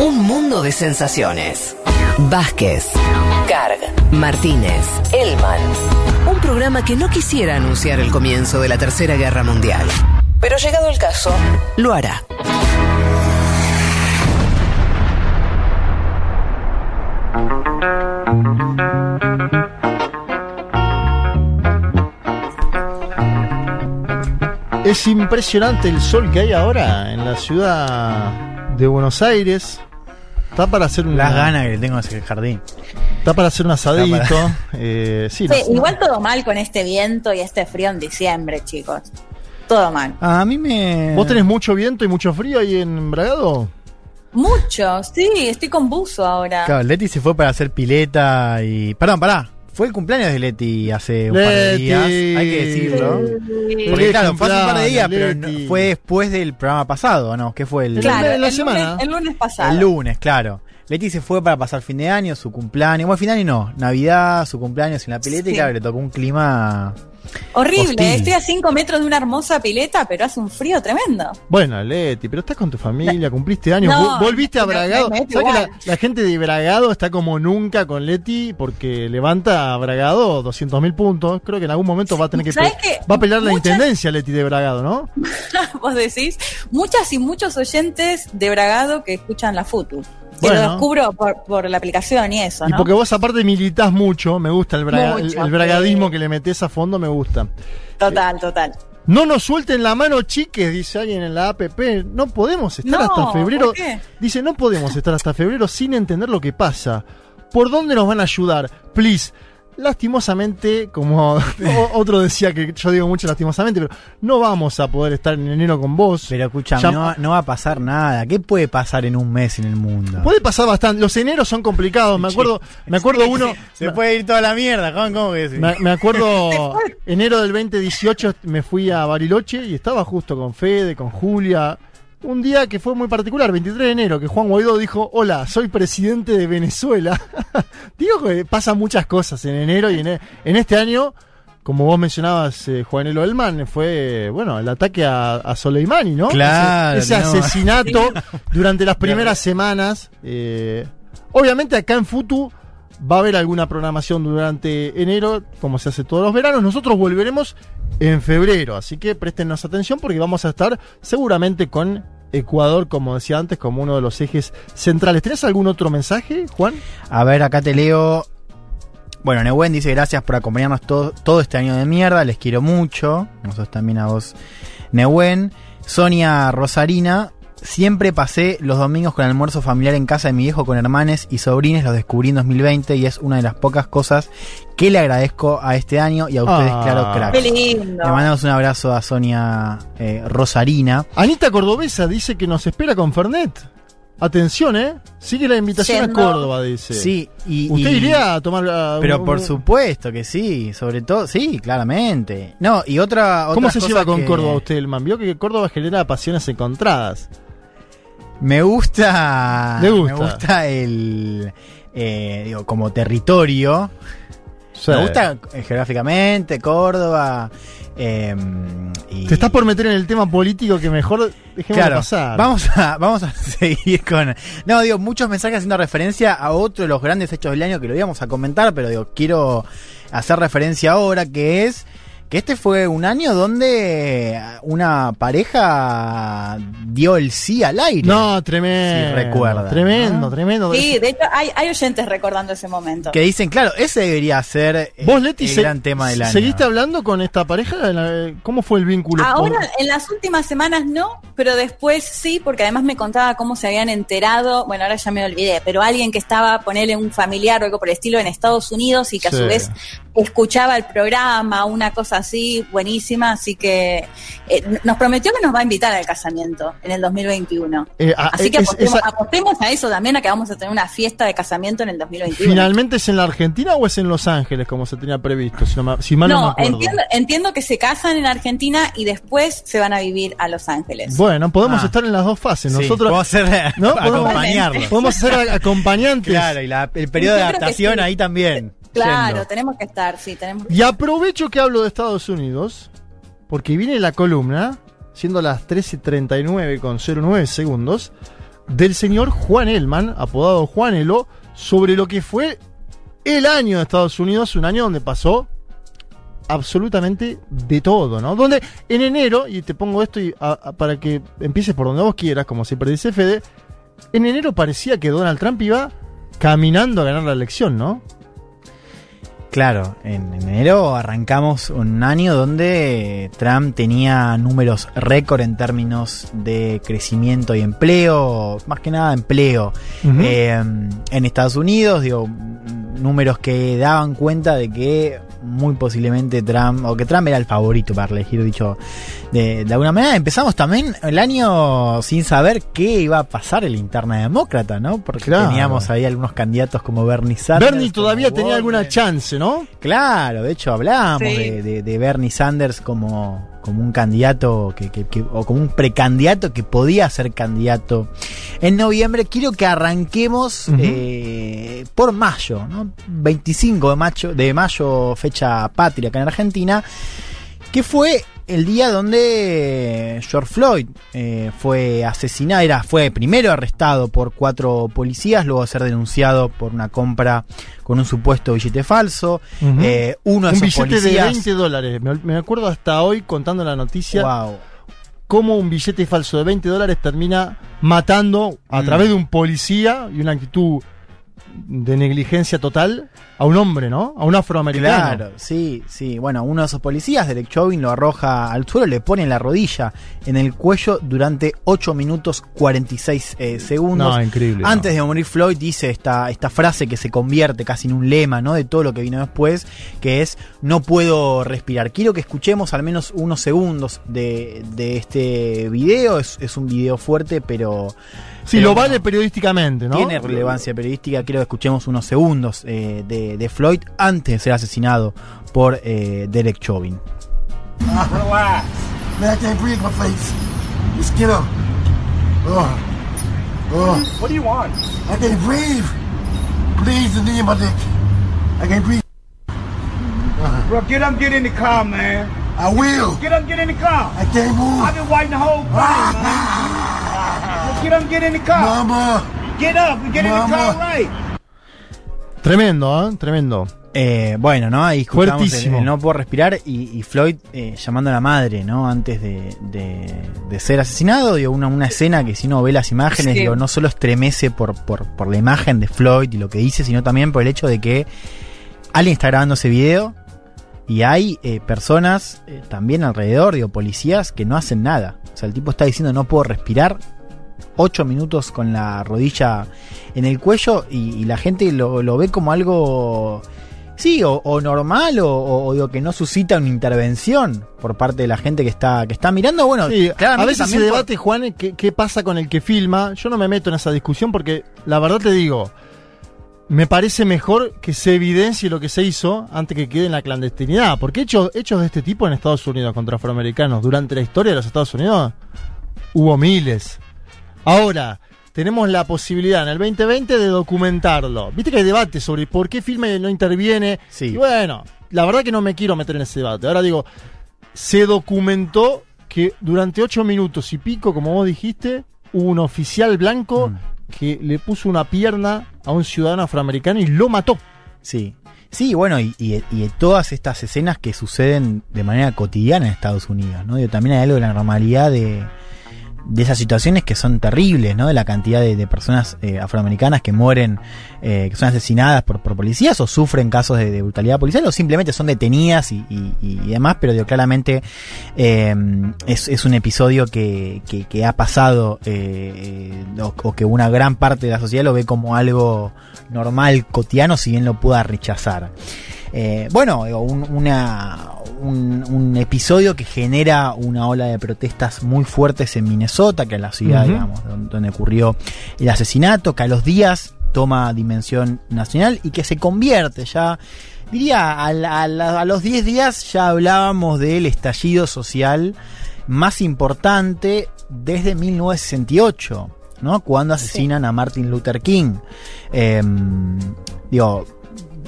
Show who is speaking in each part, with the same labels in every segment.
Speaker 1: Un mundo de sensaciones. Vázquez, Carg, Martínez, Elman. Un programa que no quisiera anunciar el comienzo de la Tercera Guerra Mundial. Pero llegado el caso, lo hará.
Speaker 2: Es impresionante el sol que hay ahora en la ciudad de Buenos Aires. Está para hacer una,
Speaker 3: Las ganas que le tengo hacia el jardín.
Speaker 2: Está para hacer un asadito. Eh, sí,
Speaker 4: Sí,
Speaker 2: no-
Speaker 4: igual todo mal con este viento y este frío en diciembre, chicos. Todo mal.
Speaker 3: A mí me.
Speaker 2: ¿Vos tenés mucho viento y mucho frío ahí en Bragado?
Speaker 4: Mucho, sí, estoy con buzo ahora.
Speaker 3: Claro, Leti se fue para hacer pileta y. Perdón, pará. Fue el cumpleaños de Leti hace un par de días. Hay que decirlo. Porque claro, fue hace un par de días, pero fue después del programa pasado, ¿o ¿no? ¿Qué fue el,
Speaker 4: Claro,
Speaker 2: en la
Speaker 4: el,
Speaker 2: semana.
Speaker 4: Lunes, el lunes pasado.
Speaker 3: el lunes? Claro. Leti se fue para pasar fin de año, su cumpleaños. Bueno, fin de año no. Navidad, su cumpleaños en la pileta y
Speaker 4: Sí.
Speaker 3: claro, le tocó un clima.
Speaker 4: Horrible,
Speaker 3: Hostil.
Speaker 4: estoy a 5 metros de una hermosa pileta, pero hace un frío tremendo.
Speaker 2: Bueno, Leti, pero estás con tu familia, cumpliste años,
Speaker 4: No,
Speaker 2: volviste a Bragado.
Speaker 4: me- me
Speaker 2: ¿Sabes que la, gente de Bragado está como nunca con Leti porque levanta a Bragado 200 mil puntos? Creo que en algún momento va a tener que,
Speaker 4: ¿Sabes
Speaker 2: pe-
Speaker 4: qué?
Speaker 2: va a pelear la intendencia Leti de Bragado, ¿no?
Speaker 4: Vos decís, muchas y muchos oyentes de Bragado que escuchan la FUTU.
Speaker 2: Bueno.
Speaker 4: lo descubro por, por la aplicación y eso,
Speaker 2: Y
Speaker 4: ¿no?
Speaker 2: porque vos aparte militás mucho, me gusta el, braga- el-
Speaker 4: Mucho,
Speaker 2: el bragadismo
Speaker 4: sí.
Speaker 2: que le metés a fondo, me gusta.
Speaker 4: Total, total.
Speaker 2: No nos suelten la mano, chiques, dice alguien en la APP. No podemos estar
Speaker 4: No,
Speaker 2: hasta febrero.
Speaker 4: ¿por qué?
Speaker 2: Dice, no podemos estar hasta febrero sin entender lo que pasa. ¿Por dónde nos van a ayudar? Please. Lastimosamente, como otro decía que yo digo mucho lastimosamente, pero no vamos a poder estar en enero con vos.
Speaker 3: Pero escúchame,
Speaker 2: Ya-
Speaker 3: no, va- no va a pasar nada. ¿Qué puede pasar en un mes en el mundo?
Speaker 2: Puede pasar bastante. Los eneros son complicados. Me acuerdo, me acuerdo uno.
Speaker 3: Se puede ir toda la mierda, Juan, ¿cómo que sí?
Speaker 2: Me, me acuerdo, enero del 2018 me fui a Bariloche y estaba justo con Fede, con Julia. Un día que fue muy particular, 23 de enero, que Juan Guaidó dijo, hola, soy presidente de Venezuela. Digo que pasan muchas cosas en enero y en, e- en este año, como vos mencionabas, eh, Juanelo Elman, fue, bueno, el ataque a, a Soleimani, ¿no?
Speaker 3: Claro,
Speaker 2: Ese, ese
Speaker 3: no.
Speaker 2: asesinato durante las primeras semanas. eh, obviamente acá en Futu va a haber alguna programación durante enero, como se hace todos los veranos. Nosotros volveremos en febrero, así que préstenos atención porque vamos a estar seguramente con Ecuador, como decía antes, como uno de los ejes centrales. ¿Tenés algún otro mensaje, Juan?
Speaker 3: A ver, acá te leo. Bueno, Neuen dice gracias por acompañarnos todo, todo este año de mierda, les quiero mucho. Nosotros también a vos, Neuen. Sonia Rosarina, siempre pasé los domingos con almuerzo familiar en casa de mi viejo con hermanes y sobrines, los descubrí en 2020 y es una de las pocas cosas que le agradezco a este año y a ustedes,
Speaker 2: Ah.
Speaker 3: claro,
Speaker 4: Qué
Speaker 3: cracks.
Speaker 4: lindo.
Speaker 3: Le mandamos un abrazo a Sonia eh, Rosarina.
Speaker 2: Anita Cordobesa dice que nos espera con Fernet. Atención, ¿eh? Sigue la invitación
Speaker 4: Yendo.
Speaker 2: a Córdoba, dice.
Speaker 3: Sí, y,
Speaker 2: ¿Usted
Speaker 3: y-
Speaker 2: iría a tomar... ah,
Speaker 3: Pero
Speaker 2: un-
Speaker 3: por supuesto que sí, sobre todo, sí, claramente. No, y otra.
Speaker 2: ¿Cómo se lleva con
Speaker 3: que
Speaker 2: Córdoba usted, el man? Vio que Córdoba genera pasiones encontradas.
Speaker 3: Me gusta.
Speaker 2: Le gusta.
Speaker 3: Me gusta el. eh, digo, como territorio.
Speaker 2: Sí.
Speaker 3: Me gusta eh, geográficamente, Córdoba. eh, y-
Speaker 2: Te estás por meter en el tema político que mejor dejemos
Speaker 3: Claro,
Speaker 2: pasar.
Speaker 3: vamos a, vamos a seguir con. No, digo, muchos mensajes haciendo referencia a otro de los grandes hechos del año que lo íbamos a comentar, pero digo, quiero hacer referencia ahora, que es que este fue un año donde una pareja dio el sí al aire.
Speaker 2: No, tremendo.
Speaker 3: Si recuerda,
Speaker 2: Tremendo,
Speaker 3: ¿no?
Speaker 2: tremendo.
Speaker 4: Sí, de hecho hay, hay oyentes recordando ese momento.
Speaker 3: Que dicen, claro, ese debería ser eh,
Speaker 2: Vos, Leti,
Speaker 3: el
Speaker 2: se-
Speaker 3: gran tema del año.
Speaker 2: ¿seguiste hablando con esta pareja? ¿Cómo fue el vínculo?
Speaker 4: Ahora,
Speaker 2: Por-
Speaker 4: en las últimas semanas no, pero después sí, porque además me contaba cómo se habían enterado, bueno, ahora ya me olvidé, pero alguien que estaba, ponerle un familiar o algo por el estilo en Estados Unidos y que
Speaker 2: Sí.
Speaker 4: a su vez escuchaba el programa, una cosa así, buenísima, así que eh, nos prometió que nos va a invitar al casamiento en el 2021.
Speaker 2: Eh, ah,
Speaker 4: Así que
Speaker 2: es-
Speaker 4: apostemos,
Speaker 2: esa-
Speaker 4: apostemos a eso también, a que vamos a tener una fiesta de casamiento en el 2021.
Speaker 2: ¿Finalmente es en la Argentina o es en Los Ángeles, como se tenía previsto? Si, no si mal no, me acuerdo.
Speaker 4: entiendo, entiendo que se casan en Argentina y después se van a vivir a Los Ángeles.
Speaker 2: Bueno, podemos
Speaker 3: Ah.
Speaker 2: estar en las dos fases.
Speaker 3: Sí,
Speaker 2: Nosotros
Speaker 3: podemos ser,
Speaker 2: ¿no? podemos,
Speaker 3: acompañarlos.
Speaker 2: podemos ser acompañantes.
Speaker 3: Claro, y la- el periodo de adaptación
Speaker 4: sí.
Speaker 3: ahí también.
Speaker 4: Claro,
Speaker 3: yendo.
Speaker 4: tenemos que estar, sí, tenemos que
Speaker 2: Y aprovecho que hablo de Estados Unidos, porque viene la columna, siendo las 13.39 con 09 segundos, del señor Juan Elman, apodado Juanelo, sobre lo que fue el año de Estados Unidos, un año donde pasó absolutamente de todo, ¿no? Donde en enero, y te pongo esto y, a- a- para que empieces por donde vos quieras, como siempre dice Fede, en enero parecía que Donald Trump iba caminando a ganar la elección, ¿no?
Speaker 3: Claro, en enero arrancamos un año donde Trump tenía números récord en términos de crecimiento y empleo, más que nada empleo. Eh, en Estados Unidos, digo, números que daban cuenta de que muy posiblemente Trump, o que Trump era el favorito para elegir, dicho de, de alguna manera. Empezamos también el año sin saber qué iba a pasar el interna demócrata, ¿no? Porque
Speaker 2: Claro.
Speaker 3: teníamos ahí algunos candidatos como Bernie Sanders.
Speaker 2: Bernie todavía tenía alguna chance, ¿no?
Speaker 3: Claro, de hecho hablábamos
Speaker 4: Sí.
Speaker 3: de, de- de Bernie Sanders como, como un candidato que, que- que- o como un precandidato que podía ser candidato en noviembre. Quiero que arranquemos eh, por mayo, ¿no? 25 de mayo, de mayo, fecha patria acá en Argentina, que fue el día donde George Floyd eh, fue asesinado, era, fue primero arrestado por cuatro policías, luego de ser denunciado por una compra con un supuesto billete falso. Eh, uno de
Speaker 2: un billete de
Speaker 3: policías.
Speaker 2: 20 dólares. Me, me acuerdo hasta hoy contando la noticia
Speaker 3: Wow.
Speaker 2: cómo un billete falso de 20 dólares termina matando a
Speaker 3: Mm.
Speaker 2: través de un policía y una actitud de negligencia total a un hombre, ¿no? A un afroamericano.
Speaker 3: Claro, sí, sí. Bueno, uno de esos policías, Derek Chauvin, lo arroja al suelo, le pone la rodilla en el cuello durante 8 minutos 46 eh, segundos.
Speaker 2: No, increíble. no.
Speaker 3: Antes de morir Floyd dice esta, esta frase que se convierte casi en un lema, ¿no? De todo lo que vino después, que es no puedo respirar. Quiero que escuchemos al menos unos segundos de, de este video. Es, es un video fuerte, pero...
Speaker 2: Sí,
Speaker 3: pero
Speaker 2: lo
Speaker 3: bueno,
Speaker 2: vale periodísticamente, ¿no?
Speaker 3: Tiene relevancia periodística. Quiero que escuchemos unos segundos eh, de, de Floyd antes de ser asesinado por eh, Derek Chauvin.
Speaker 5: Relax. Man, I can't breathe my face. Just get up.
Speaker 6: What do you want?
Speaker 5: I can't breathe. Please, the knee in my neck. I can't breathe.
Speaker 6: Bro, get up, get in the car, man.
Speaker 5: I will.
Speaker 6: Get up, get in the car.
Speaker 5: I can't move.
Speaker 6: I've been waiting the whole thing, man. Get up, get in the car.
Speaker 5: Mama.
Speaker 6: Get up get in the car
Speaker 5: Mama.
Speaker 6: right.
Speaker 2: Tremendo, ¿eh? Tremendo.
Speaker 3: Eh, bueno, ¿no? Ahí escuchamos el,
Speaker 2: Fuertísimo.
Speaker 3: el no puedo respirar y, y Floyd eh, llamando a la madre, ¿no? Antes de, de- de ser asesinado, digo, una, una escena que si uno ve las imágenes,
Speaker 4: Sí.
Speaker 3: digo, no solo estremece por, por, por la imagen de Floyd y lo que dice, sino también por el hecho de que alguien está grabando ese video y hay eh, personas eh, también alrededor, digo, policías que no hacen nada. O sea, el tipo está diciendo no puedo respirar. Ocho minutos con la rodilla en el cuello y, y la gente lo, lo ve como algo Sí, o, o normal, o, digo, que no suscita una intervención por parte de la gente que está, que está mirando. Bueno,
Speaker 2: Sí, a veces se
Speaker 3: por-
Speaker 2: debate, Juan, qué, qué pasa con el que filma. Yo no me meto en esa discusión porque la verdad te digo, me parece mejor que se evidencie lo que se hizo antes que quede en la clandestinidad. Porque hechos, hechos de este tipo en Estados Unidos contra afroamericanos durante la historia de los Estados Unidos hubo miles. Ahora, tenemos la posibilidad en el 2020 de documentarlo. Viste que hay debate sobre por qué filma y no interviene.
Speaker 3: Sí.
Speaker 2: Y bueno, la verdad que no me quiero meter en ese debate. Ahora digo, se documentó que durante ocho minutos y pico, como vos dijiste, hubo un oficial blanco
Speaker 3: Mm.
Speaker 2: que le puso una pierna a un ciudadano afroamericano y lo mató.
Speaker 3: Sí. Sí, bueno, y, y- y todas estas escenas que suceden de manera cotidiana en Estados Unidos, ¿no? Digo, también hay algo de la normalidad de, de esas situaciones que son terribles, ¿no? De la cantidad de, personas eh, afroamericanas que mueren, eh, que son asesinadas por, por policías o sufren casos de, brutalidad policial o simplemente son detenidas y, y- y demás, pero digo, claramente eh, es, es un episodio que, que- que ha pasado eh, o, o que una gran parte de la sociedad lo ve como algo normal, cotidiano, si bien lo pueda rechazar. Eh, bueno, un, una- un- un episodio que genera una ola de protestas muy fuertes en Minnesota, que es la ciudad, digamos, donde ocurrió el asesinato, que a los días toma dimensión nacional y que se convierte ya, diría, a los 10 días ya hablábamos del estallido social más importante desde 1968, ¿no? Cuando asesinan a Martin Luther King. Em, digo,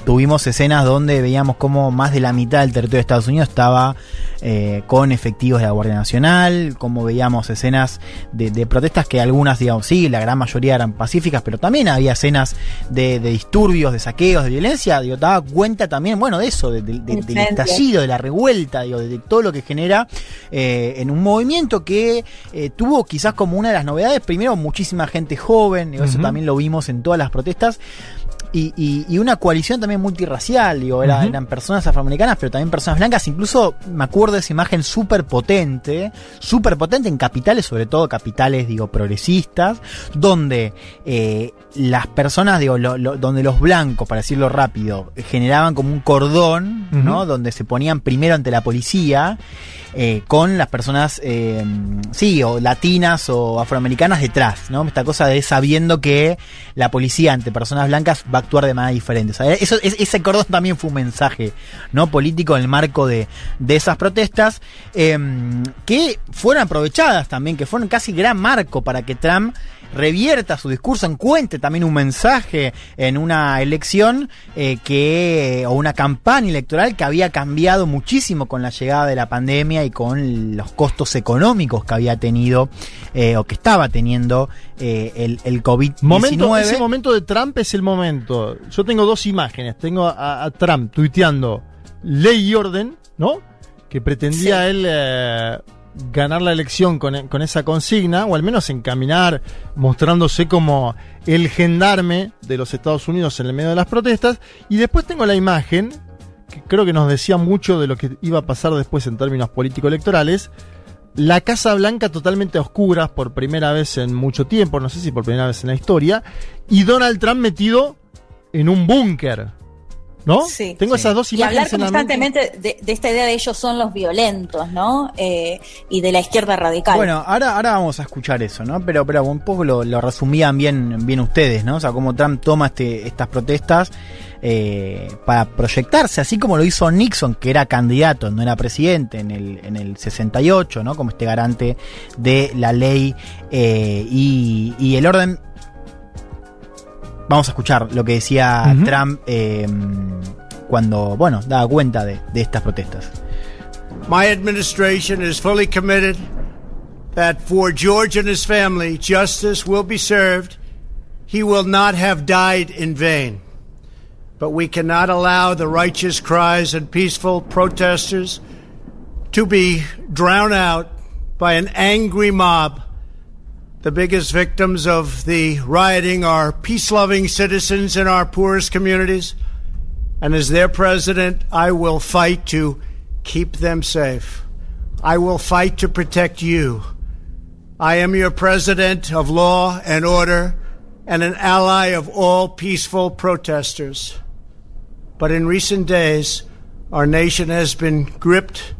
Speaker 3: tuvimos escenas donde veíamos como más de la mitad del territorio de Estados Unidos estaba eh, con efectivos de la Guardia Nacional, como veíamos escenas de, de protestas que algunas, digamos, sí, la gran mayoría eran pacíficas, pero también había escenas de, de disturbios, de saqueos, de violencia, digo, daba cuenta también, bueno, de eso, de- de- de- del estallido, de la revuelta, digo, de, de todo lo que genera eh, en un movimiento que eh, tuvo quizás como una de las novedades, primero muchísima gente joven, digo, eso también lo vimos en todas las protestas, y, y- y una coalición también multirracial, digo, era- eran personas afroamericanas, pero también personas blancas, incluso me acuerdo de esa imagen súper potente, súper potente en capitales, sobre todo capitales, digo, progresistas, donde eh, las personas, digo, lo- lo- donde los blancos, para decirlo rápido, generaban como un cordón, ¿no? Donde se ponían primero ante la policía, eh, con las personas, eh, sí, o latinas o afroamericanas detrás, ¿no? Esta cosa de sabiendo que la policía ante personas blancas va a actuar de manera diferente. O sea, eso, es- ese cordón también fue un mensaje, ¿no? Político en el marco de, de esas protestas, eh, que fueron aprovechadas también, que fueron casi gran marco para que Trump revierta su discurso, encuentre también un mensaje en una elección eh, que o una campaña electoral que había cambiado muchísimo con la llegada de la pandemia y con los costos económicos que había tenido eh, o que estaba teniendo eh, el, el COVID-19.
Speaker 2: Momento, ese momento de Trump es el momento. Yo tengo dos imágenes. Tengo a, a Trump tuiteando ley y orden, ¿no? Que pretendía él ganar la elección con, con esa consigna, o al menos encaminar, mostrándose como el gendarme de los Estados Unidos en el medio de las protestas. Y después tengo la imagen, que creo que nos decía mucho de lo que iba a pasar después en términos político-electorales. La Casa Blanca totalmente a oscuras por primera vez en mucho tiempo, no sé si por primera vez en la historia, y Donald Trump metido en un búnker. ¿No?
Speaker 4: Sí.
Speaker 2: Tengo
Speaker 3: Sí.
Speaker 2: esas dos
Speaker 4: Y hablar
Speaker 2: imágenes en la mente.
Speaker 4: constantemente de, de esta idea de ellos son los violentos, ¿no? Eh, y de la izquierda radical.
Speaker 3: Bueno, ahora, ahora vamos a escuchar eso, ¿no? Pero, pero un poco lo, lo resumían bien, bien ustedes, ¿no? O sea, cómo Trump toma este, estas protestas eh, para proyectarse, así como lo hizo Nixon, que era candidato, no era presidente en el, en el 68, ¿no? Como este garante de la ley eh, y, y el orden. Vamos a escuchar lo que decía
Speaker 2: Ujú.
Speaker 3: Trump eh, cuando, bueno, daba cuenta de, de estas protestas.
Speaker 6: My administration is fully committed that for George and his family, justice will be served. He will not have died in vain. But we cannot allow the righteous cries and peaceful protesters to be drowned out by an angry mob. The biggest victims of the rioting are peace loving citizens in our poorest communities. And as their president, I will fight to keep them safe. I will fight to protect you. I am your president of law and order and an ally of all peaceful protesters. But in recent days, our nation has been gripped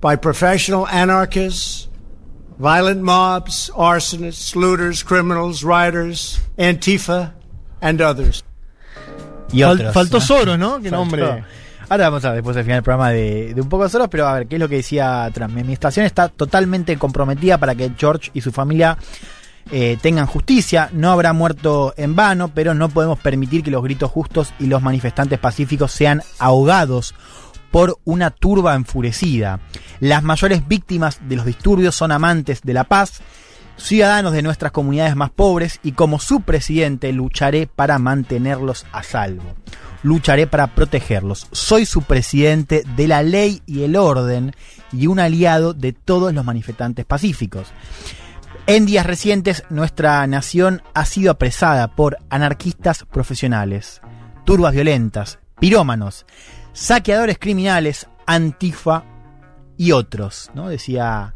Speaker 6: by professional anarchists, violent mobs, arsonists, looters, criminals, rioters, Antifa, and others.
Speaker 3: Y
Speaker 2: Fal-
Speaker 3: otros,
Speaker 2: faltó
Speaker 3: ¿no?
Speaker 2: Soros, ¿no? Qué
Speaker 3: Faltó.
Speaker 2: nombre.
Speaker 3: Ahora vamos a ver después al final del programa de, de un poco de Soros, pero a ver, ¿qué es lo que decía Trump? Mi administración está totalmente comprometida para que George y su familia eh, tengan justicia. No habrá muerto en vano, pero no podemos permitir que los gritos justos y los manifestantes pacíficos sean ahogados por una turba enfurecida. Las mayores víctimas de los disturbios son amantes de la paz, ciudadanos de nuestras comunidades más pobres y como su presidente lucharé para mantenerlos a salvo. Lucharé para protegerlos. Soy su presidente de la ley y el orden y un aliado de todos los manifestantes pacíficos. En días recientes, nuestra nación ha sido apresada por anarquistas profesionales, turbas violentas, pirómanos, saqueadores criminales, antifa y otros, ¿no? Decía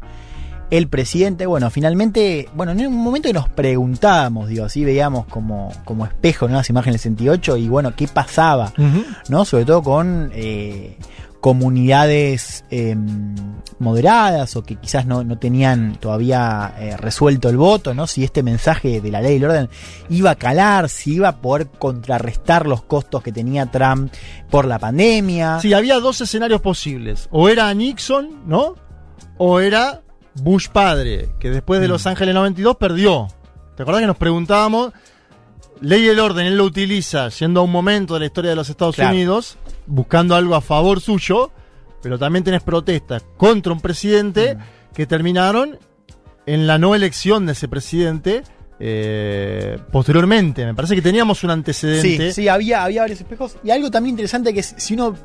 Speaker 3: el presidente. Bueno, finalmente, bueno, en un momento que nos preguntábamos, digo, así veíamos como, como espejo, ¿no? Las imágenes del 68 y bueno, ¿qué pasaba? ¿no? Sobre todo con eh, comunidades eh, moderadas o que quizás no, no tenían todavía eh, resuelto el voto, ¿no? Si este mensaje de la ley y el orden iba a calar, si iba a poder contrarrestar los costos que tenía Trump por la pandemia.
Speaker 2: Sí, había dos escenarios posibles. O era Nixon, ¿no? O era Bush padre, que después de
Speaker 3: Mm.
Speaker 2: Los Ángeles 92 perdió. ¿Te acordás que nos preguntábamos? Ley y el orden él lo utiliza yendo a un momento de la historia de los Estados
Speaker 3: Claro.
Speaker 2: Unidos, buscando algo a favor suyo, pero también tenés protestas contra un presidente
Speaker 3: Mm.
Speaker 2: que terminaron en la no elección de ese presidente eh, posteriormente. Me parece que teníamos un antecedente.
Speaker 3: Sí, sí, había, había varios espejos. Y algo también interesante que es, si uno.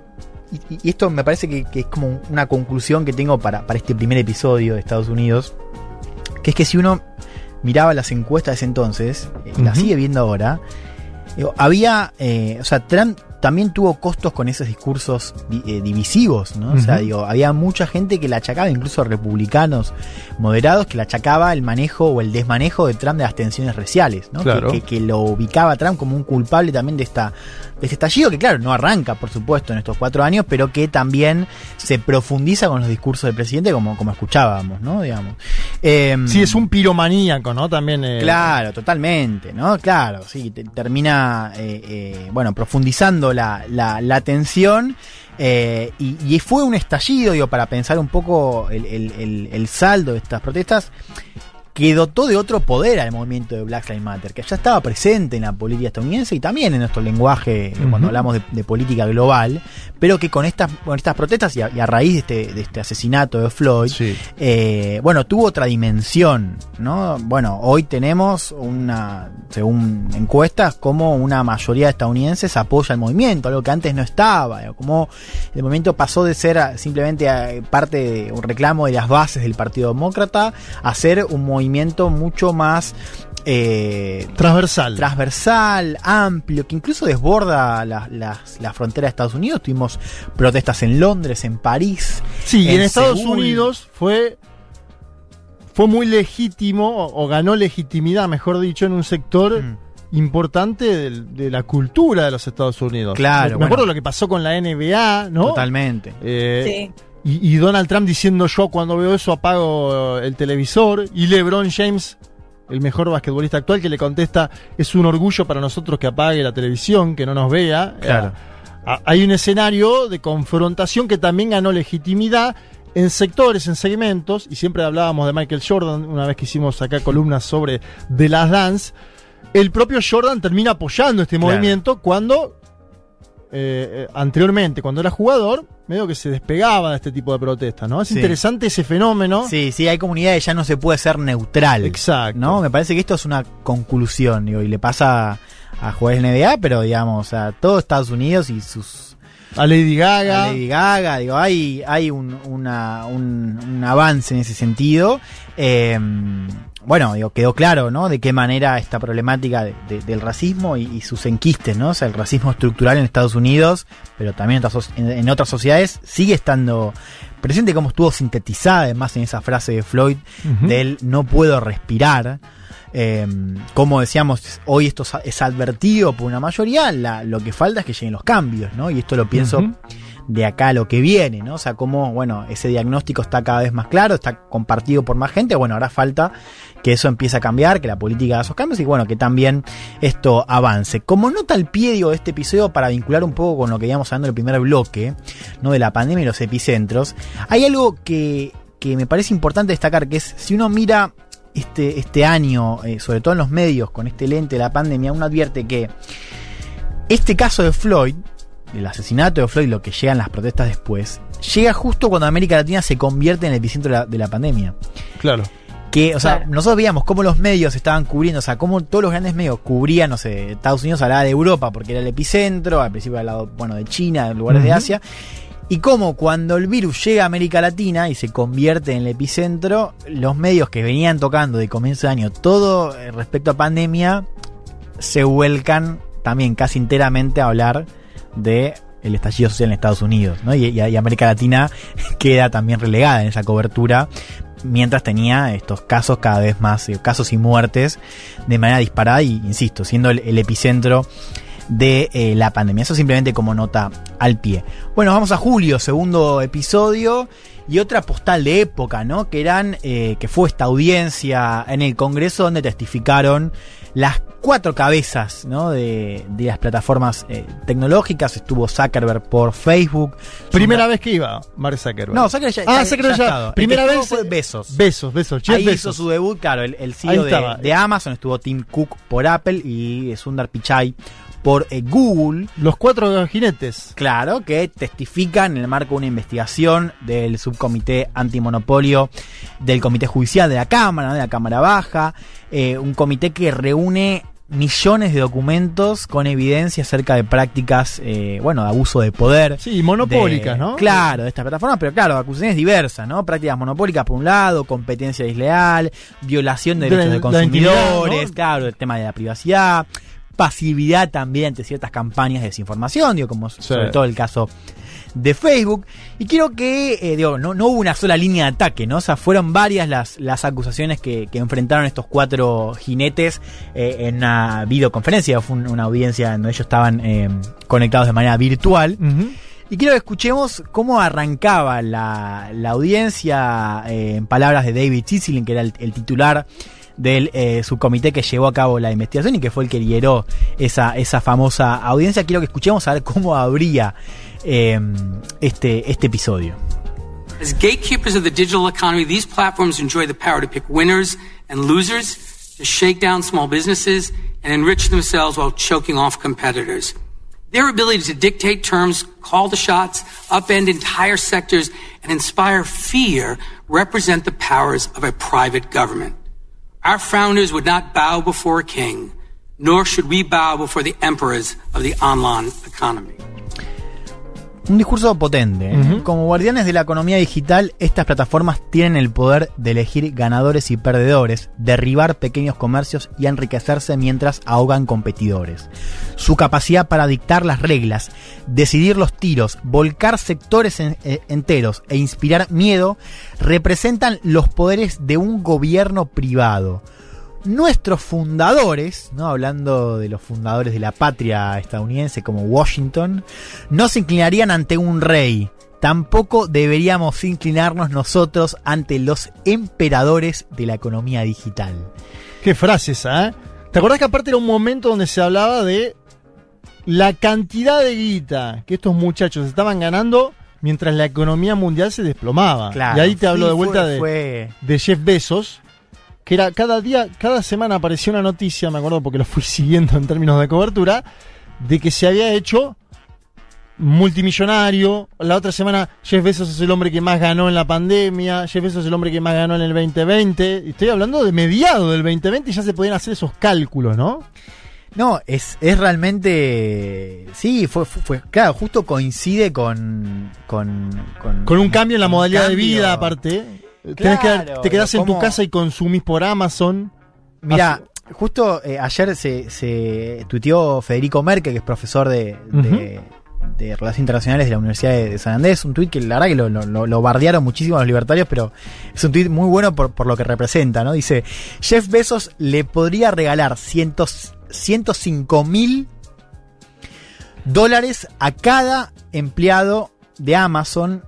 Speaker 3: Y, y esto me parece que, que es como una conclusión que tengo para, para este primer episodio de Estados Unidos. Que es que si uno miraba las encuestas de ese entonces, y las sigue viendo ahora, había. eh, o sea, Trump también tuvo costos con esos discursos di- eh, divisivos, ¿no? O sea, digo, había mucha gente que la achacaba, incluso republicanos moderados, que la achacaba el manejo o el desmanejo de Trump de las tensiones raciales, ¿no? Que- que, que lo ubicaba a Trump como un culpable también de esta de este estallido que claro no arranca por supuesto en estos cuatro años pero que también se profundiza con los discursos del presidente como como escuchábamos no digamos Em,
Speaker 2: Sí, es un piromaníaco, ¿no? También. eh,
Speaker 3: Claro, totalmente, ¿no? Claro, sí, te- termina, eh, eh, bueno, profundizando la, la, la tensión. eh, y, y fue un estallido, digo, para pensar un poco el, el- el- el saldo de estas protestas, que dotó de otro poder al movimiento de Black Lives Matter, que ya estaba presente en la política estadounidense y también en nuestro lenguaje eh, cuando hablamos de, de política global, pero que con estas, con estas protestas y a, y a raíz de este, de este asesinato de Floyd,
Speaker 2: Sí.
Speaker 3: eh, bueno, tuvo otra dimensión, ¿no? Bueno, hoy tenemos una, según encuestas, como una mayoría de estadounidenses apoya el movimiento, algo que antes no estaba, eh, como el movimiento pasó de ser ah, simplemente parte de un reclamo de las bases del Partido Demócrata a ser un movimiento mucho más eh,
Speaker 2: Transversal.
Speaker 3: transversal, amplio, que incluso desborda la, las- la frontera de Estados Unidos. Tuvimos protestas en Londres, en París.
Speaker 2: Sí, y en Estados
Speaker 3: Seúl.
Speaker 2: Unidos fue fue muy legítimo o, o ganó legitimidad, mejor dicho, en un sector
Speaker 3: Mm.
Speaker 2: importante de, la cultura de los Estados Unidos.
Speaker 3: Claro,
Speaker 2: Me
Speaker 3: bueno.
Speaker 2: acuerdo lo que pasó con la NBA, ¿no?
Speaker 3: Totalmente.
Speaker 2: Eh,
Speaker 4: Sí.
Speaker 2: Y, y Donald Trump diciendo yo cuando veo eso apago el televisor y LeBron James el mejor basquetbolista actual que le contesta es un orgullo para nosotros que apague la televisión que no nos vea
Speaker 3: Claro.
Speaker 2: Eh, hay un escenario de confrontación que también ganó legitimidad en sectores, en segmentos, y siempre hablábamos de Michael Jordan, una vez que hicimos acá columnas sobre The Last Dance, el propio Jordan termina apoyando este
Speaker 3: Claro.
Speaker 2: movimiento cuando eh, eh, anteriormente, cuando era jugador, medio que se despegaba de este tipo de protestas, ¿no? Es
Speaker 3: Sí.
Speaker 2: interesante ese fenómeno.
Speaker 3: Sí, sí, hay comunidades ya no se puede ser neutral.
Speaker 2: Exacto.
Speaker 3: ¿No? Me parece que esto es una conclusión, digo, y le pasa a jugadores NBA, pero digamos, a todo Estados Unidos y sus
Speaker 2: A Lady Gaga.
Speaker 3: a Lady Gaga, digo, hay, hay un, una- un, un avance en ese sentido. Eh, bueno, digo, quedó claro, ¿no? De qué manera esta problemática de- de- del racismo y, y sus enquistes, ¿no? O sea, el racismo estructural en Estados Unidos, pero también en otras, en, sociedades, sigue estando presente como estuvo sintetizada además en esa frase de Floyd del no puedo respirar. Eh, como decíamos, hoy esto es- advertido por una mayoría, la- lo que falta es que lleguen los cambios, ¿no? Y esto lo pienso. De acá a lo que viene, ¿no? O sea, cómo, bueno, ese diagnóstico está cada vez más claro, está compartido por más gente, bueno, ahora falta que eso empiece a cambiar, que la política haga esos cambios y bueno, que también esto avance. Como nota al pie, de este episodio, para vincular un poco con lo que íbamos hablando en el primer bloque, ¿no? De la pandemia y los epicentros, hay algo que, que me parece importante destacar, que es, si uno mira este, este año, eh, sobre todo en los medios, con este lente de la pandemia, uno advierte que este caso de Floyd, el asesinato de Floyd, lo que llegan las protestas después, llega justo cuando América Latina se convierte en el epicentro de la, de la pandemia.
Speaker 2: Claro.
Speaker 3: Que, o sea,
Speaker 4: Claro.
Speaker 3: nosotros veíamos cómo los medios estaban cubriendo, o sea, cómo todos los grandes medios cubrían, no sé, Estados Unidos hablaba de Europa porque era el epicentro, al principio hablaba, bueno, de China, de lugares de. Asia, y cómo cuando el virus llega a América Latina y se convierte en el epicentro, los medios que venían tocando de comienzo de año todo eh, respecto a pandemia, se vuelcan también casi enteramente a hablar de el estallido social en Estados Unidos, ¿no? Y, y- América Latina queda también relegada en esa cobertura, mientras tenía estos casos cada vez más, eh, casos y muertes de manera disparada y, insisto, siendo el, el epicentro de eh, la pandemia. Eso simplemente como nota al pie. Bueno, vamos a julio, segundo episodio. Y otra postal de época, ¿no? Que eran, eh, que fue esta audiencia en el Congreso donde testificaron las cuatro cabezas ¿no? de, de las plataformas eh, tecnológicas. Estuvo Zuckerberg por Facebook.
Speaker 2: Primera vez que iba, Mark Zuckerberg.
Speaker 3: No, Zuckerberg ya,
Speaker 2: Ah, Zuckerberg
Speaker 3: ya
Speaker 2: ya. Primera vez.
Speaker 3: fue Besos.
Speaker 2: Besos, besos.
Speaker 3: Ahí hizo su debut, claro, el, el CEO de Amazon, estuvo Tim Cook por Apple y Sundar Pichai por eh, Google.
Speaker 2: Los cuatro jinetes.
Speaker 3: Claro, que testifican en el marco de una investigación del subcomité antimonopolio del Comité Judicial de la Cámara, ¿no? de la Cámara Baja, eh, un comité que reúne millones de documentos con evidencia acerca de prácticas, eh, bueno, de abuso de poder.
Speaker 2: Sí, monopólicas,
Speaker 3: de-
Speaker 2: ¿no?
Speaker 3: Claro, de estas plataformas, pero claro, acusaciones diversas, ¿no? Prácticas monopólicas por un lado, competencia desleal, violación de
Speaker 2: De
Speaker 3: derechos de consumidores,
Speaker 2: ¿no?
Speaker 3: claro, el tema de la privacidad, pasividad también ante ciertas campañas de desinformación, digo, como sobre todo el caso de Facebook. Y quiero que, eh, digo, no, no hubo una sola línea de ataque, ¿no? O sea, fueron varias las, las acusaciones que, que enfrentaron estos cuatro jinetes eh, en una videoconferencia, fue un- una audiencia donde ellos estaban eh, conectados de manera virtual. Y quiero que escuchemos cómo arrancaba la, la audiencia eh, en palabras de David Cicilline, que era el, el titular del eh, subcomité que llevó a cabo la investigación y que fue el que lideró esa, esa famosa audiencia. Quiero que escuchemos a ver cómo abría eh, este, este episodio.
Speaker 7: As gatekeepers of the digital economy, these platforms enjoy the power to pick winners and losers, to shake down small businesses, and enrich themselves while choking off competitors. Their ability to dictate terms, call the shots, upend entire sectors, and inspire fear represent the powers of a private government. Our founders would not bow before a king, nor should we bow before the emperors of the online economy.
Speaker 3: Un discurso potente. ¿eh? Como guardianes de la economía digital, estas plataformas tienen el poder de elegir ganadores y perdedores, derribar pequeños comercios y enriquecerse mientras ahogan competidores. Su capacidad para dictar las reglas, decidir los tiros, volcar sectores en- eh, enteros e inspirar miedo representan los poderes de un gobierno privado. Nuestros fundadores, ¿no? hablando de los fundadores de la patria estadounidense como Washington, no se inclinarían ante un rey. Tampoco deberíamos inclinarnos nosotros ante los emperadores de la economía digital.
Speaker 2: Qué frase esa, ¿eh? ¿Te acordás que aparte era un momento donde se hablaba de la cantidad de guita que estos muchachos estaban ganando mientras la economía mundial se desplomaba?
Speaker 3: Claro.
Speaker 2: y ahí te hablo
Speaker 3: Sí,
Speaker 2: de vuelta
Speaker 3: fue-
Speaker 2: de,
Speaker 3: fue-
Speaker 2: de Jeff Bezos, que era cada día, cada semana aparecía una noticia, me acuerdo porque lo fui siguiendo en términos de cobertura, de que se había hecho multimillonario. La otra semana, Jeff Bezos es el hombre que más ganó en la pandemia. Jeff Bezos es el hombre que más ganó en el 2020. Y Estoy hablando de mediado del 2020 y ya se podían hacer esos cálculos, ¿no?
Speaker 3: No, es, es realmente. Sí, fue, fue, fue- Claro, justo coincide con. Con,
Speaker 2: Con un cambio en la modalidad de vida, aparte. Que-
Speaker 3: Claro,
Speaker 2: te quedás en tu casa y consumís por Amazon.
Speaker 3: Mira, justo eh, ayer se, se tuiteó Federico Merkel, que es profesor de, de, de Relaciones Internacionales de la Universidad de, de San Andrés. Un tuit que la verdad que lo, lo- lo- lo bardearon muchísimo los libertarios, pero es un tuit muy bueno por, por lo que representa, ¿no? Dice, Jeff Bezos le podría regalar cientos, 105 mil dólares a cada empleado de Amazon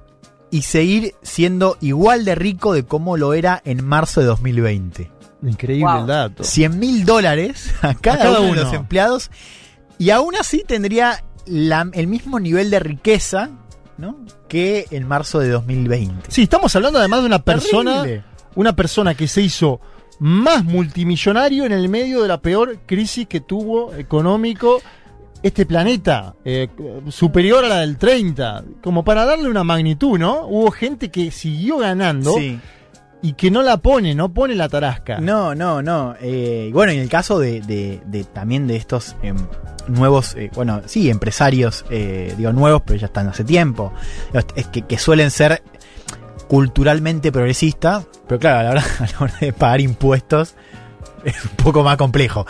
Speaker 3: y seguir siendo igual de rico de como lo era en marzo de 2020.
Speaker 2: Increíble
Speaker 4: Wow.
Speaker 2: el dato.
Speaker 3: 100 mil dólares a cada,
Speaker 2: cada
Speaker 3: uno, de los empleados y aún así tendría la- el mismo nivel de riqueza ¿no? que en marzo de 2020.
Speaker 2: Sí, estamos hablando además de una persona,
Speaker 3: Terrible.
Speaker 2: una persona que se hizo más multimillonario en el medio de la peor crisis que tuvo económico este planeta, eh, superior a la del 30, como para darle una magnitud, ¿no? Hubo gente que siguió ganando
Speaker 3: Sí.
Speaker 2: y que no la pone, no pone la tarasca.
Speaker 3: No, no, no. Eh, y bueno, en el caso de, de- de- también de estos em, nuevos, eh, bueno, sí, empresarios, eh, digo nuevos, pero ya están hace tiempo, es que, que suelen ser culturalmente progresistas, pero claro, a la hora, a la hora de pagar impuestos es un poco más complejo.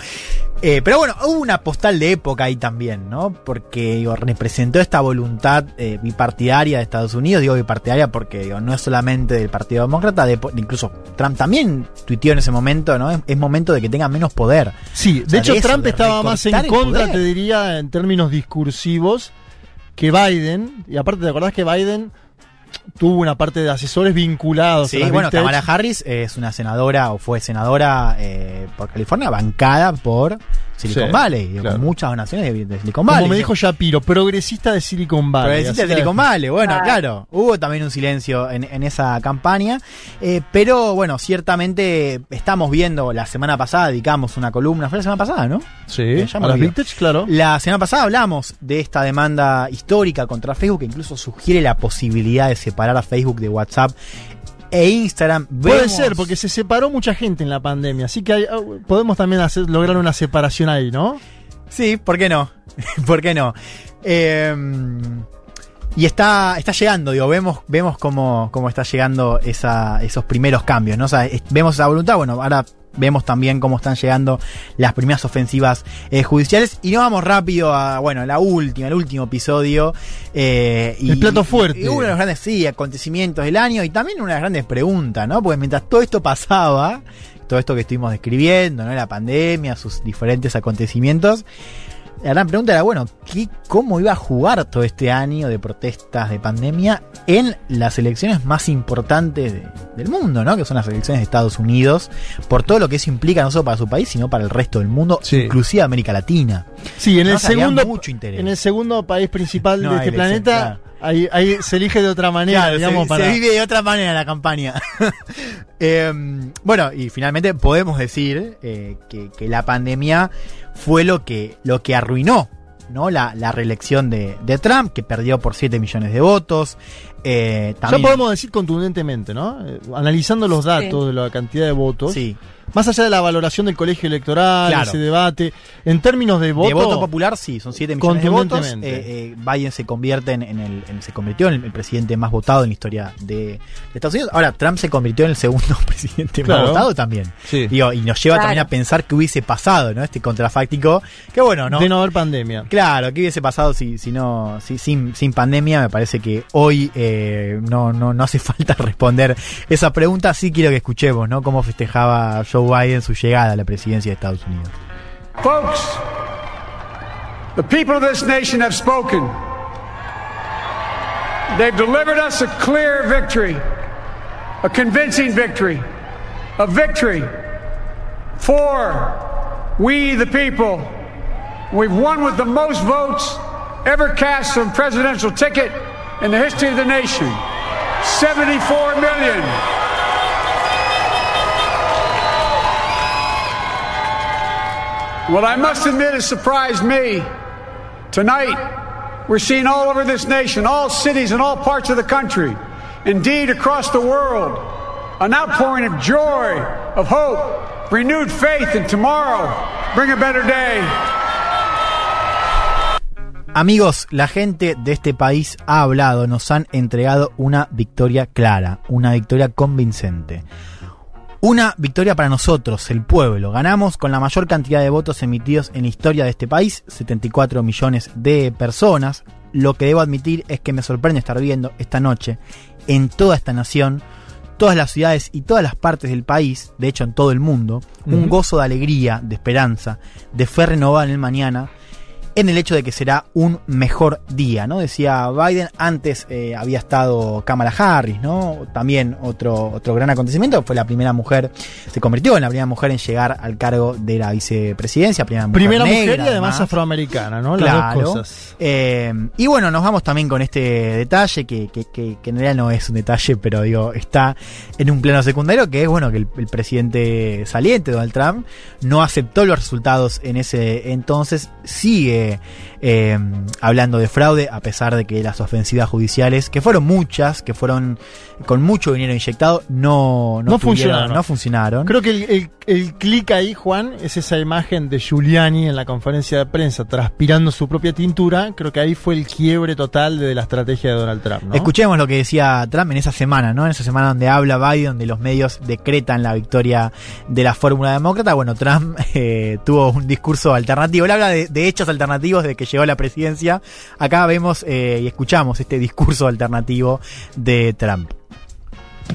Speaker 3: Eh, pero bueno, hubo una postal de época ahí también, ¿no? Porque digo, representó esta voluntad eh, bipartidaria de Estados Unidos, digo bipartidaria porque digo, no es solamente del Partido Demócrata, de, incluso Trump también tuiteó en ese momento, ¿no? Es, es momento de que tengan menos poder.
Speaker 2: Sí, de
Speaker 3: sea,
Speaker 2: hecho
Speaker 3: de eso,
Speaker 2: Trump
Speaker 3: de
Speaker 2: estaba más en contra, te diría, en términos discursivos, que Biden. Y aparte, ¿te acordás que Biden tuvo una parte de asesores vinculados
Speaker 3: Sí,
Speaker 2: a las
Speaker 3: bueno,
Speaker 2: Tech?
Speaker 3: Kamala Harris es una senadora o fue senadora eh, por California, bancada por Silicon
Speaker 2: Sí,
Speaker 3: Valley, digo,
Speaker 2: claro.
Speaker 3: con muchas donaciones de, de Silicon Valley.
Speaker 2: Como me dijo Shapiro, progresista de Silicon Valley.
Speaker 3: Progresista de Silicon Valley, bueno,
Speaker 4: Ah.
Speaker 3: claro. Hubo también un silencio en, en esa campaña. eh, pero bueno, ciertamente estamos viendo, la semana pasada dedicamos una columna, fue la semana pasada, ¿no?
Speaker 2: Sí,
Speaker 3: Eh, ya me
Speaker 2: a las
Speaker 3: olvidé.
Speaker 2: vintage, claro.
Speaker 3: La semana pasada hablamos de esta demanda histórica contra Facebook, que incluso sugiere la posibilidad de separar a Facebook de WhatsApp e Instagram.
Speaker 2: Puede
Speaker 3: Vemos-
Speaker 2: ser, porque se separó mucha gente en la pandemia, así que hay- ah, podemos también hacer, lograr una separación ahí, ¿no?
Speaker 3: Sí, ¿por qué no? ¿Por qué no? Eh, y está, está llegando, digo, vemos, vemos cómo, cómo está llegando esa, esos primeros cambios, ¿no? O sea, es- vemos esa voluntad, bueno, ahora vemos también cómo están llegando las primeras ofensivas eh, judiciales. Y nos vamos rápido a, bueno, la última, el último episodio. eh, y,
Speaker 2: El plato fuerte.
Speaker 3: y uno de los grandes, sí, acontecimientos del año y también una de las grandes preguntas, ¿no? Porque mientras todo esto pasaba, todo esto que estuvimos describiendo, ¿no? La pandemia, sus diferentes acontecimientos. La gran pregunta era, bueno, ¿qué, ¿cómo iba a jugar todo este año de protestas, de pandemia, en las elecciones más importantes de- del mundo, ¿no? Que son las elecciones de Estados Unidos, por todo lo que eso implica no solo para su país, sino para el resto del mundo,
Speaker 2: Sí.
Speaker 3: inclusive América Latina.
Speaker 2: Sí, en
Speaker 3: No
Speaker 2: el segundo
Speaker 3: mucho interés.
Speaker 2: en el segundo país principal
Speaker 3: No
Speaker 2: de este planeta, ahí, ahí se elige de otra manera,
Speaker 3: Claro,
Speaker 2: digamos,
Speaker 3: se,
Speaker 2: para
Speaker 3: se vive de otra manera la campaña. Eh, bueno, y finalmente podemos decir eh, que, que la pandemia fue lo que, lo que arruinó ¿no? la, la reelección de, de Trump, que perdió por 7 millones de votos. Eh,
Speaker 2: ya
Speaker 3: también-
Speaker 2: podemos decir contundentemente, ¿no? Eh, analizando los datos de la cantidad de votos,
Speaker 3: Sí.
Speaker 2: Más allá de la valoración del colegio electoral,
Speaker 3: Claro.
Speaker 2: ese debate, en términos de voto,
Speaker 3: de voto popular, sí, son 7 millones de votos. Eh, eh, Biden se convierte en, en el, en- se convirtió en el, presidente más votado en la historia de, de Estados Unidos. Ahora, Trump se convirtió en el segundo presidente
Speaker 2: Claro.
Speaker 3: más votado también.
Speaker 2: Sí.
Speaker 3: Digo, y nos lleva
Speaker 4: Claro.
Speaker 3: también a pensar que hubiese pasado, ¿no? Este contrafáctico. Que bueno, ¿no?
Speaker 2: de no haber pandemia.
Speaker 3: Claro, ¿qué hubiese pasado si, si no, si, sin, sin pandemia? Me parece que hoy eh, no, no, no hace falta responder esa pregunta. Sí quiero que escuchemos, ¿no? Cómo festejaba Joe Biden su llegada a la presidencia de Estados Unidos.
Speaker 8: Folks, the people of this nation have spoken. They've delivered us a clear victory, a convincing victory, a victory for we the people. We've won with the most votes ever cast on a presidential ticket in the history of the nation 74 million. What I must admit has surprised me. Tonight, we're seeing all over this nation, all cities and all parts of the country, indeed across the world, an outpouring of joy, of hope, renewed faith in tomorrow. Bring a better day.
Speaker 3: Amigos, la gente de este país ha hablado, nos han entregado una victoria clara, una victoria convincente. Una victoria para nosotros, el pueblo. Ganamos con la mayor cantidad de votos emitidos en la historia de este país, 74 millones de personas. Lo que debo admitir es que me sorprende estar viendo esta noche en toda esta nación, todas las ciudades y todas las partes del país, de hecho en todo el mundo, un gozo de alegría, de esperanza, de fe renovada en el mañana, en el hecho de que será un mejor día, ¿no? Decía Biden, antes eh, había estado Kamala Harris, ¿no? También otro, otro gran acontecimiento, fue la primera mujer, se convirtió en la primera mujer en llegar al cargo de la vicepresidencia, primera mujer
Speaker 2: Primera
Speaker 3: negra,
Speaker 2: mujer y además
Speaker 3: además.
Speaker 2: afroamericana, ¿no? Las
Speaker 3: Claro.
Speaker 2: dos cosas.
Speaker 3: Eh, y bueno, nos vamos también con este detalle, que, que- que- que en realidad no es un detalle, pero digo, está en un plano secundario, que es bueno que el, el presidente saliente, Donald Trump, no aceptó los resultados en ese entonces, sigue Yeah. Eh, hablando de fraude, a pesar de que las ofensivas judiciales, que fueron muchas, que fueron con mucho dinero inyectado, no,
Speaker 2: No
Speaker 3: tuvieron-
Speaker 2: funcionaron.
Speaker 3: No funcionaron.
Speaker 2: Creo que el, el- el clic ahí, Juan, es esa imagen de Giuliani en la conferencia de prensa transpirando su propia tintura. Creo que ahí fue el quiebre total de la estrategia de Donald Trump. ¿no?
Speaker 3: Escuchemos lo que decía Trump en esa semana, ¿no? En esa semana donde habla Biden, donde los medios decretan la victoria de la fórmula demócrata. Bueno, Trump eh, tuvo un discurso alternativo. Él habla de, de hechos alternativos de que la presidencia. Acá vemos eh, y escuchamos este discurso alternativo de Trump.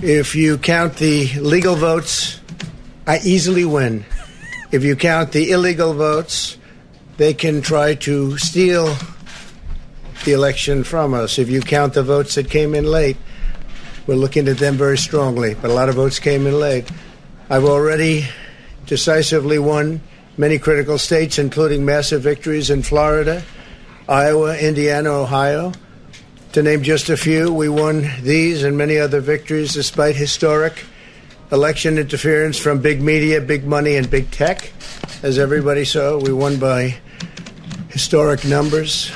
Speaker 6: If you count the legal votes, I easily win. If you count the illegal votes, they can try to steal the election from us. If you count the votes that came in late, we're looking at them very strongly, but a lot of votes came in late. I've already decisively won many critical states, including massive victories in Florida, Iowa, Indiana, Ohio. To name just a few, we won these and many other victories despite historic election interference from big media, big money, and big tech. As everybody saw, we won by historic numbers.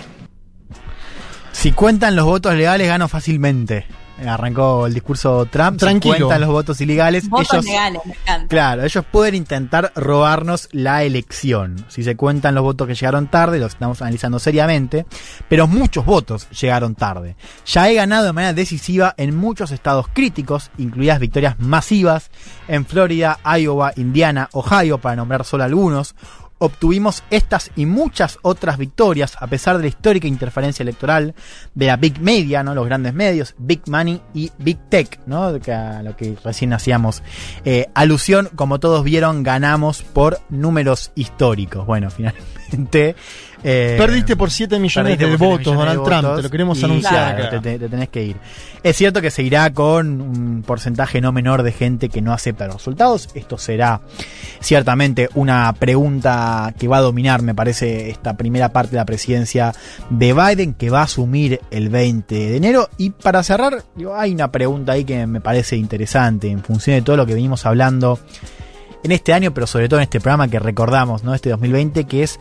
Speaker 3: Si cuentan los votos legales, gano fácilmente. Eh, Arrancó el discurso Trump.
Speaker 2: Tranquilo.
Speaker 3: Cuentan los votos ilegales,
Speaker 4: Votos
Speaker 3: ellos.
Speaker 4: legales, me encanta.
Speaker 3: Claro, ellos pueden intentar robarnos la elección. Si se cuentan los votos que llegaron tarde, los estamos analizando seriamente, pero muchos votos llegaron tarde. Ya he ganado de manera decisiva en muchos estados críticos, incluidas victorias masivas en Florida, Iowa, Indiana, Ohio, para nombrar solo algunos. Obtuvimos estas y muchas otras victorias a pesar de la histórica interferencia electoral de la Big Media, ¿no? los grandes medios, Big Money y Big Tech, ¿no? A lo que recién hacíamos eh, alusión. Como todos vieron, ganamos por números históricos. Bueno, finalmente. Eh,
Speaker 2: Perdiste por 7 millones de votos,
Speaker 3: millones de
Speaker 2: Donald Trump.
Speaker 3: votos
Speaker 2: Te lo queremos
Speaker 3: y,
Speaker 2: anunciar
Speaker 3: claro, te tenés que ir. Es cierto que se irá con un porcentaje no menor de gente que no acepta los resultados. Esto será ciertamente una pregunta que va a dominar, me parece, esta primera parte de la presidencia de Biden, que va a asumir el 20 de enero. Y para cerrar, digo, hay una pregunta ahí que me parece interesante en función de todo lo que venimos hablando en este año, pero sobre todo en este programa que recordamos, ¿no? Este 2020, que es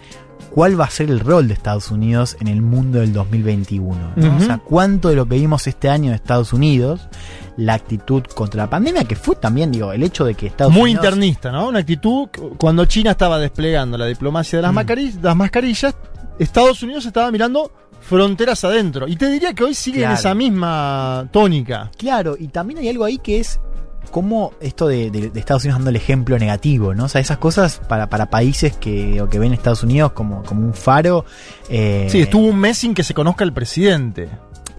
Speaker 3: cuál va a ser el rol de Estados Unidos en el mundo del 2021. ¿no? O sea, cuánto de lo que vimos este año de Estados Unidos, la actitud contra la pandemia, que fue también, digo, el hecho de que Estados
Speaker 2: Muy
Speaker 3: Unidos.
Speaker 2: internista, ¿no? Una actitud cu- cuando China estaba desplegando la diplomacia de las,
Speaker 3: Mm.
Speaker 2: las mascarillas, Estados Unidos estaba mirando fronteras adentro. Y te diría que hoy sigue en esa misma tónica.
Speaker 3: Claro, y también hay algo ahí que es como esto de Estados Unidos dando el ejemplo negativo, ¿no? O sea, esas cosas para, para países que, o que ven Estados Unidos como, como un faro. eh,
Speaker 2: Sí, estuvo un mes sin que se conozca el presidente.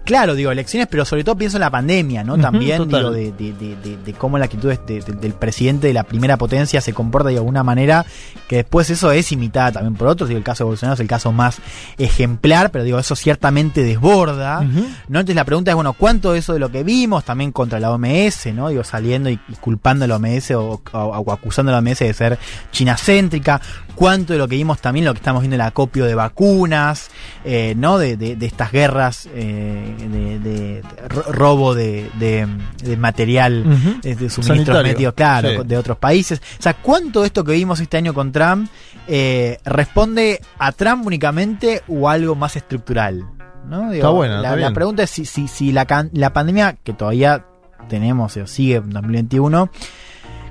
Speaker 3: Claro, digo, elecciones, pero sobre todo pienso en la pandemia, ¿no? También, digo, de, de- de- de- de cómo la actitud de- de- del presidente de la primera potencia se comporta de alguna manera, que después eso es imitada también por otros. Digo, el caso de Bolsonaro es el caso más ejemplar, pero digo, eso ciertamente desborda. ¿no? Entonces la pregunta es, bueno, ¿cuánto de eso de lo que vimos también contra la OMS, ¿no? Digo, saliendo y, y culpando a la OMS o, o- o acusando a la OMS de ser chinacéntrica? ¿Cuánto de lo que vimos también, lo que estamos viendo el acopio de vacunas, eh, ¿no? De, de- de estas guerras eh, de, de- de ro- robo de, de- de material eh, de suministros médicos, claro,
Speaker 2: Sí.
Speaker 3: de otros países. O sea, ¿cuánto de esto que vimos este año con Trump eh, responde a Trump únicamente o algo más estructural? ¿no?
Speaker 2: Está bueno,
Speaker 3: la,
Speaker 2: está
Speaker 3: la
Speaker 2: bien.
Speaker 3: pregunta es si, si, si la, la pandemia que todavía tenemos o sigue en 2021,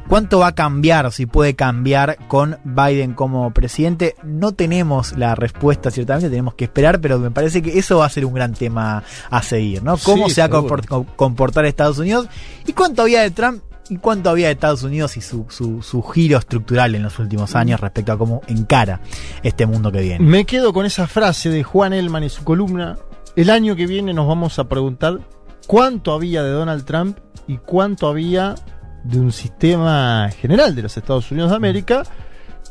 Speaker 3: ¿cuánto va a cambiar, si puede cambiar con Biden como presidente? No tenemos la respuesta, ciertamente tenemos que esperar, pero me parece que eso va a ser un gran tema a seguir, ¿no? ¿Cómo
Speaker 2: Sí,
Speaker 3: se va a
Speaker 2: seguro.
Speaker 3: comportar Estados Unidos? ¿Y cuánto había de Trump? ¿Y cuánto había de Estados Unidos y su, su, su giro estructural en los últimos años respecto a cómo encara este mundo que viene?
Speaker 2: Me quedo con esa frase de Juan Elman y su columna. El año que viene nos vamos a preguntar cuánto había de Donald Trump y cuánto había de un sistema general de los Estados Unidos de América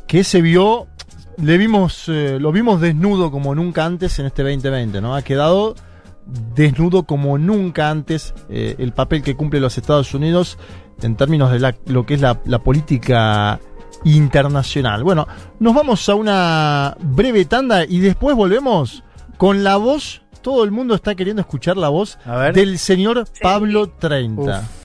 Speaker 2: que se vio, le vimos, eh, lo vimos desnudo como nunca antes en este 2020, ¿no? Ha quedado desnudo como nunca antes eh, el papel que cumple los Estados Unidos en términos de la- lo que es la, la política internacional. Bueno, nos vamos a una breve tanda y después volvemos con la voz. Todo el mundo está queriendo escuchar la voz del señor Pablo 30.
Speaker 3: Uf.